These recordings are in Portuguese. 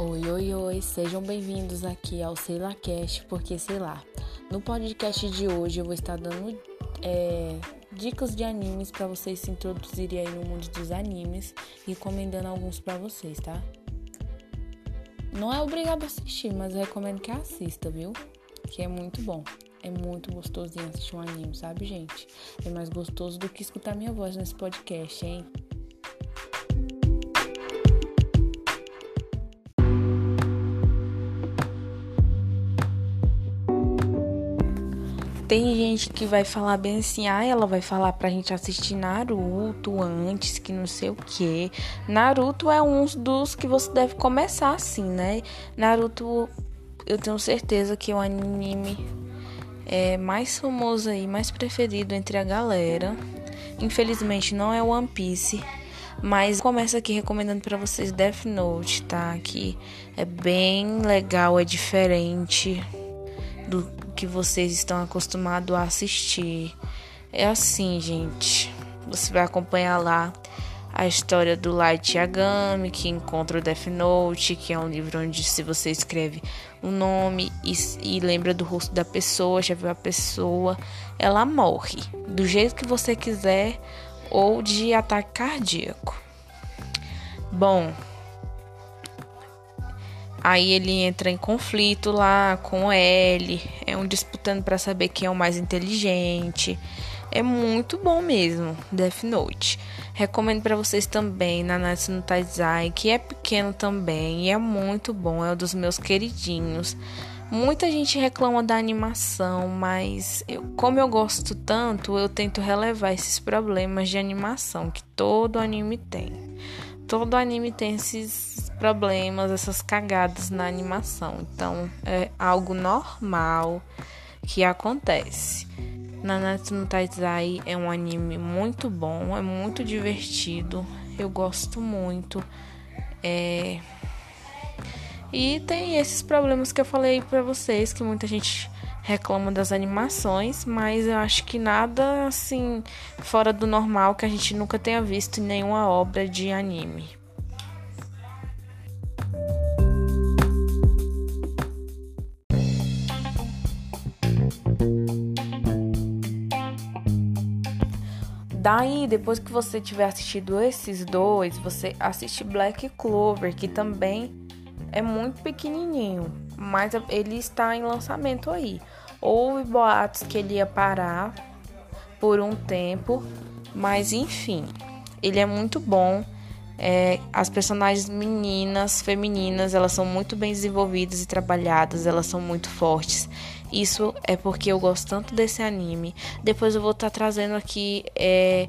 Oi, oi, oi, sejam bem-vindos aqui ao Sei Lá Cast, porque sei lá. No podcast de hoje eu vou estar dando é, dicas de animes para vocês se introduzirem aí no mundo dos animes recomendando alguns para vocês, tá? Não é obrigado a assistir, mas eu recomendo que assista, viu? Que é muito bom. É muito gostosinho assistir um anime, sabe, gente? É mais gostoso do que escutar minha voz nesse podcast, hein? Tem gente que vai falar bem assim, ah, ela vai falar pra gente assistir Naruto antes, que não sei o que. Naruto é um dos que você deve começar assim, né? Naruto, eu tenho certeza que é o anime é, mais famoso aí, mais preferido entre a galera. Infelizmente não é One Piece. Mas começa aqui recomendando para vocês Death Note, tá? Que é bem legal, é diferente do que vocês estão acostumados a assistir. É assim, gente. Você vai acompanhar lá a história do Light Yagami, que encontra o Death Note, que é um livro onde se você escreve o um nome e, e, lembra do rosto da pessoa, já viu a pessoa, ela morre do jeito que você quiser ou de ataque cardíaco. Bom, Aí ele entra em conflito lá com L, é um disputando para saber quem é o mais inteligente. É muito bom mesmo, Death Note. Recomendo para vocês também Nanatsu no Taizai, que é pequeno também e é muito bom, é um dos meus queridinhos. Muita gente reclama da animação, mas eu, como eu gosto tanto, eu tento relevar esses problemas de animação que todo anime tem. Todo anime tem esses problemas, essas cagadas na animação. Então é algo normal que acontece. Nanatsu no Taizai é um anime muito bom, é muito divertido, eu gosto muito. É... E tem esses problemas que eu falei para vocês, que muita gente reclama das animações, mas eu acho que nada assim fora do normal que a gente nunca tenha visto em nenhuma obra de anime. Daí, depois que você tiver assistido esses dois, você assiste Black Clover, que também é muito pequenininho, mas ele está em lançamento aí. Houve boatos que ele ia parar por um tempo, mas enfim, ele é muito bom. É, as personagens meninas, femininas, elas são muito bem desenvolvidas e trabalhadas, elas são muito fortes. Isso é porque eu gosto tanto desse anime. Depois eu vou estar tá trazendo aqui é,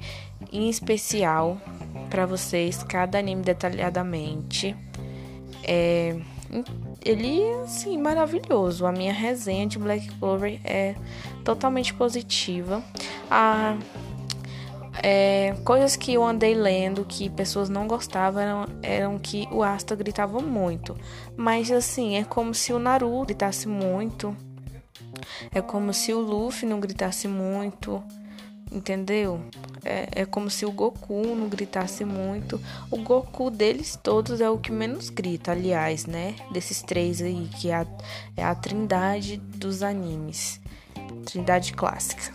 em especial para vocês cada anime detalhadamente. É, ele, assim, maravilhoso. A minha resenha de Black Clover é totalmente positiva. A é, coisas que eu andei lendo que pessoas não gostavam eram, eram que o Asta gritava muito. Mas assim, é como se o Naruto gritasse muito. É como se o Luffy não gritasse muito. Entendeu? É, é como se o Goku não gritasse muito. O Goku deles todos é o que menos grita, aliás, né? Desses três aí, que é a, é a trindade dos animes. Trindade clássica.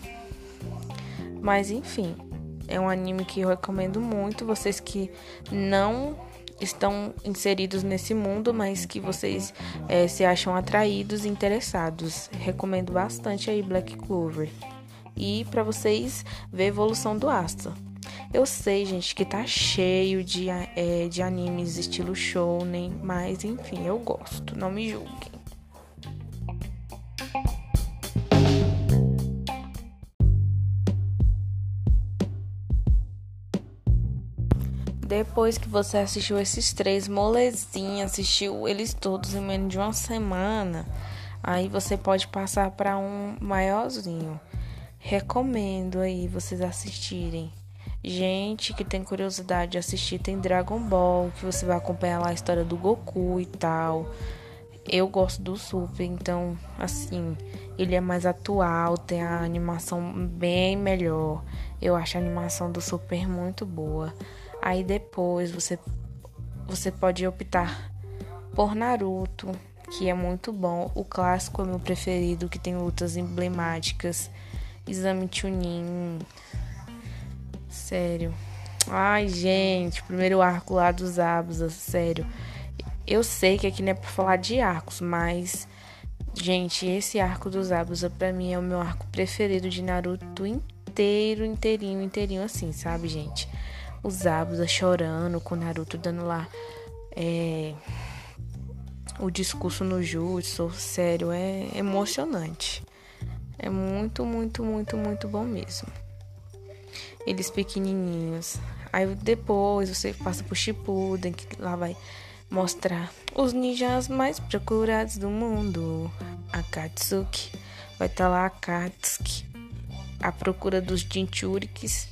Mas enfim, é um anime que eu recomendo muito. Vocês que não estão inseridos nesse mundo, mas que vocês é, se acham atraídos e interessados. Recomendo bastante aí Black Clover. E para vocês ver a evolução do Asta. Eu sei, gente, que tá cheio de, é, de animes estilo shounen, mas enfim, eu gosto, não me julguem. Depois que você assistiu esses três molezinhos, assistiu eles todos em menos de uma semana, aí você pode passar para um maiorzinho. Recomendo aí vocês assistirem. Gente que tem curiosidade de assistir, tem Dragon Ball, que você vai acompanhar lá a história do Goku e tal. Eu gosto do Super, então, assim, ele é mais atual, tem a animação bem melhor. Eu acho a animação do Super muito boa. Aí depois você você pode optar por Naruto, que é muito bom. O clássico é meu preferido, que tem lutas emblemáticas. Exame Chunin. Sério. Ai, gente, primeiro arco lá dos Abusa, sério. Eu sei que aqui não é pra falar de arcos, mas. Gente, esse arco dos Abusa pra mim é o meu arco preferido de Naruto inteiro, inteirinho, inteirinho assim, sabe, gente? Os Abusa chorando com Naruto dando lá. É, o discurso no Jutsu, sério, é emocionante. É muito, muito, muito, muito bom mesmo. Eles pequenininhos. Aí depois você passa pro Shippuden, que lá vai mostrar os ninjas mais procurados do mundo. A Katsuki. Vai estar tá lá a Katsuki. A procura dos Jinchurikis.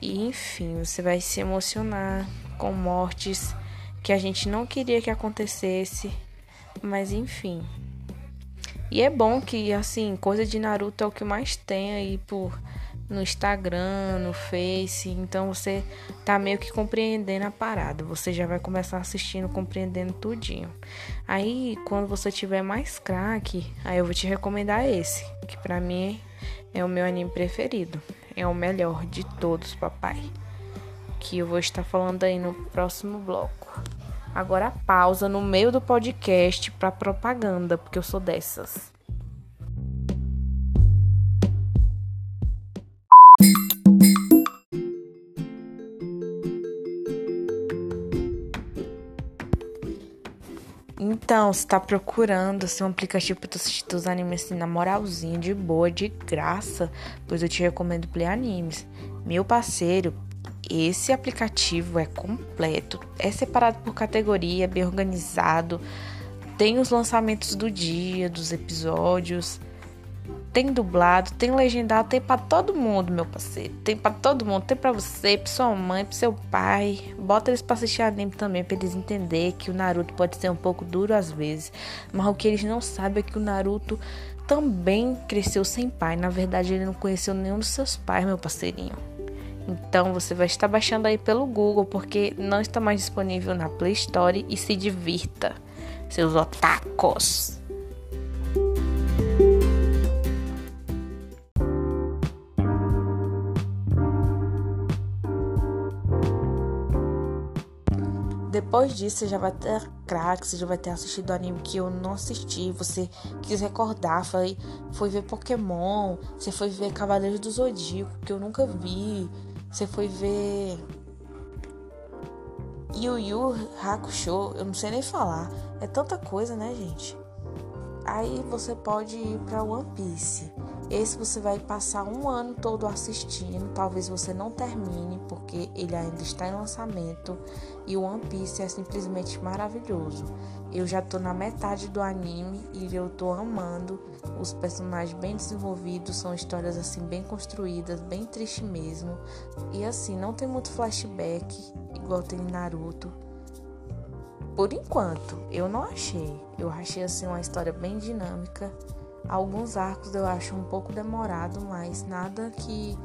E enfim, você vai se emocionar com mortes que a gente não queria que acontecesse. Mas enfim. E é bom que, assim, coisa de Naruto é o que mais tem aí por no Instagram, no Face. Então você tá meio que compreendendo a parada. Você já vai começar assistindo, compreendendo tudinho. Aí, quando você tiver mais craque, aí eu vou te recomendar esse, que pra mim é o meu anime preferido. É o melhor de todos, papai. Que eu vou estar falando aí no próximo bloco. Agora pausa no meio do podcast para propaganda, porque eu sou dessas. Então, você tá procurando assim, um aplicativo pra tu assistir teus animes assim, na moralzinha, de boa, de graça, pois eu te recomendo Play Animes. Meu parceiro, esse aplicativo é completo, é separado por categoria, bem organizado, tem os lançamentos do dia, dos episódios, tem dublado, tem legendado, tem para todo mundo, meu parceiro. Tem para todo mundo, tem para você, pra sua mãe, pro seu pai. Bota eles pra assistir anime também, pra eles entenderem que o Naruto pode ser um pouco duro às vezes. Mas o que eles não sabem é que o Naruto também cresceu sem pai. Na verdade, ele não conheceu nenhum dos seus pais, meu parceirinho. Então você vai estar baixando aí pelo Google, porque não está mais disponível na Play Store e se divirta, seus otakus. Depois disso, você já vai ter crack, você já vai ter assistido anime que eu não assisti. Você quis recordar, foi, foi ver Pokémon, você foi ver Cavaleiros do Zodíaco, que eu nunca vi. Você foi ver Yu Yu Hakusho, eu não sei nem falar. É tanta coisa, né, gente? Aí você pode ir para One Piece. Esse você vai passar um ano todo assistindo. Talvez você não termine, porque ele ainda está em lançamento. E o One Piece é simplesmente maravilhoso. Eu já tô na metade do anime e eu tô amando. Os personagens bem desenvolvidos, são histórias assim bem construídas, bem triste mesmo. E assim, não tem muito flashback, igual tem em Naruto. Por enquanto, eu não achei. Eu achei assim uma história bem dinâmica Alguns arcos eu acho um pouco demorado, mas nada que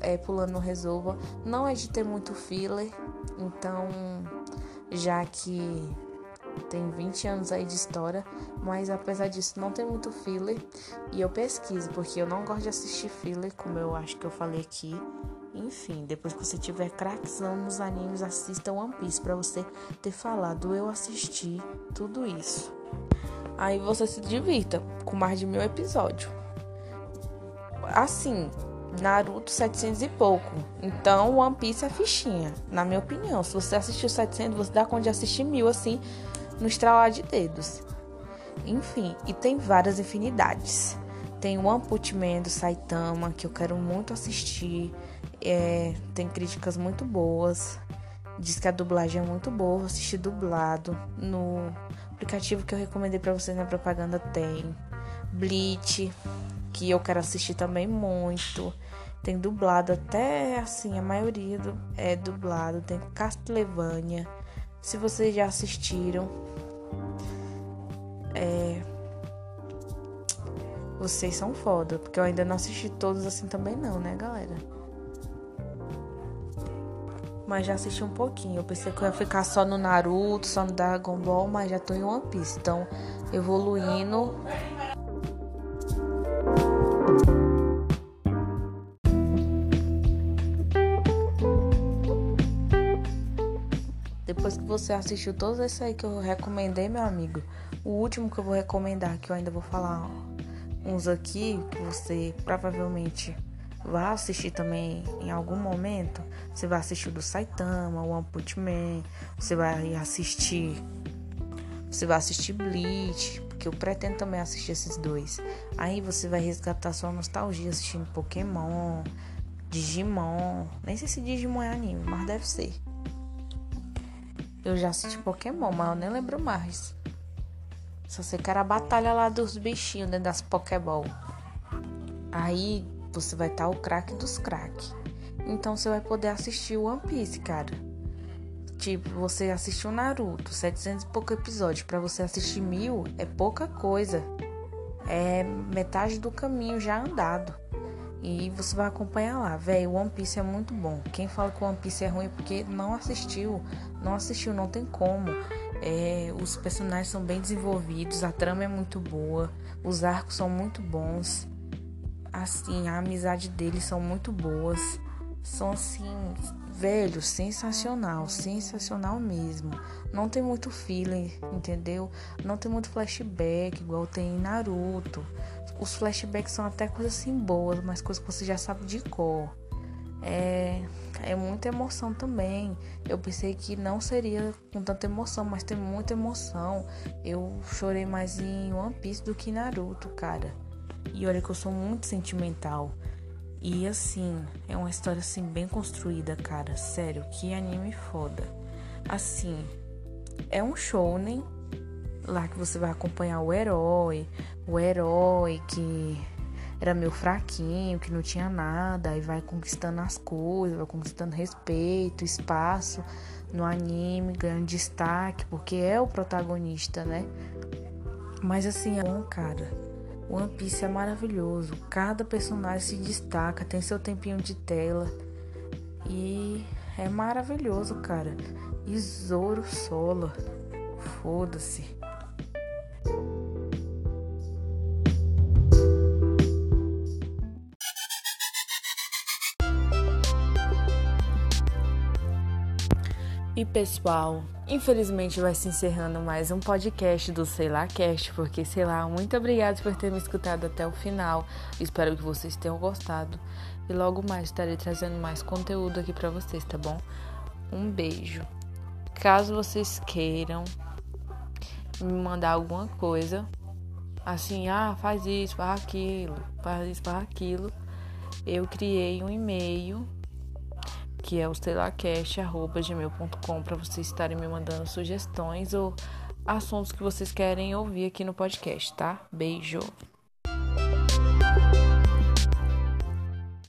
é, pulando resolva. Não é de ter muito filler, então já que tem 20 anos aí de história, mas apesar disso não tem muito filler e eu pesquiso porque eu não gosto de assistir filler, como eu acho que eu falei aqui. Enfim, depois que você tiver craquezão nos animes, assista One Piece para você ter falado eu assisti tudo isso. Aí você se divirta com mais de mil episódios. Assim, Naruto 700 e pouco. Então, One Piece é fichinha, na minha opinião. Se você assistiu 700, você dá conta de assistir mil assim, no estralar de dedos. Enfim, e tem várias infinidades. Tem One Punch Man do Saitama, que eu quero muito assistir. É, tem críticas muito boas. Diz que a dublagem é muito boa. Vou assistir dublado no aplicativo que eu recomendei para vocês na propaganda tem. Bleach, que eu quero assistir também muito. Tem dublado até assim, a maioria do, é dublado. Tem Castlevania. Se vocês já assistiram, é, vocês são foda, porque eu ainda não assisti todos assim também não, né, galera? mas já assisti um pouquinho. Eu pensei que eu ia ficar só no Naruto, só no Dragon Ball, mas já tô em One Piece. Então, evoluindo. Depois que você assistiu todos esses aí que eu recomendei, meu amigo, o último que eu vou recomendar, que eu ainda vou falar uns aqui, que você provavelmente vai assistir também em algum momento. Você vai assistir o do Saitama, o One Punch Man, você vai assistir. Você vai assistir Bleach, porque eu pretendo também assistir esses dois. Aí você vai resgatar sua nostalgia assistindo Pokémon, Digimon. Nem sei se Digimon é anime, mas deve ser. Eu já assisti Pokémon, mas eu nem lembro mais. Só sei que era a batalha lá dos bichinhos dentro das Pokéball. Aí você vai estar tá o craque dos craques. Então você vai poder assistir o One Piece, cara. Tipo, você assistiu Naruto, 700 e pouco episódios. Para você assistir mil é pouca coisa. É metade do caminho já andado. E você vai acompanhar lá, velho. One Piece é muito bom. Quem fala que One Piece é ruim é porque não assistiu. Não assistiu, não tem como. É, os personagens são bem desenvolvidos, a trama é muito boa, os arcos são muito bons. Assim, a amizade deles são muito boas. São assim, velho, sensacional, sensacional mesmo. Não tem muito feeling, entendeu? Não tem muito flashback, igual tem em Naruto. Os flashbacks são até coisas assim boas, mas coisas que você já sabe de cor. É, é muita emoção também. Eu pensei que não seria com tanta emoção, mas tem muita emoção. Eu chorei mais em One Piece do que em Naruto, cara. E olha que eu sou muito sentimental. E assim, é uma história assim bem construída, cara. Sério, que anime foda. Assim, é um shounen lá que você vai acompanhar o herói, o herói que era meio fraquinho, que não tinha nada, e vai conquistando as coisas, vai conquistando respeito, espaço no anime, ganhando destaque, porque é o protagonista, né? Mas assim, é bom, cara. One Piece é maravilhoso. Cada personagem se destaca, tem seu tempinho de tela. E é maravilhoso, cara. E Zoro Sola. Foda-se. E pessoal, infelizmente vai se encerrando mais um podcast do Sei Lá Cast, porque sei lá, muito obrigado por ter me escutado até o final. Espero que vocês tenham gostado e logo mais estarei trazendo mais conteúdo aqui para vocês, tá bom? Um beijo. Caso vocês queiram me mandar alguma coisa, assim, ah, faz isso, faz aquilo, faz isso, faz aquilo, eu criei um e-mail que é o estelacast.gmail.com para vocês estarem me mandando sugestões ou assuntos que vocês querem ouvir aqui no podcast, tá? Beijo!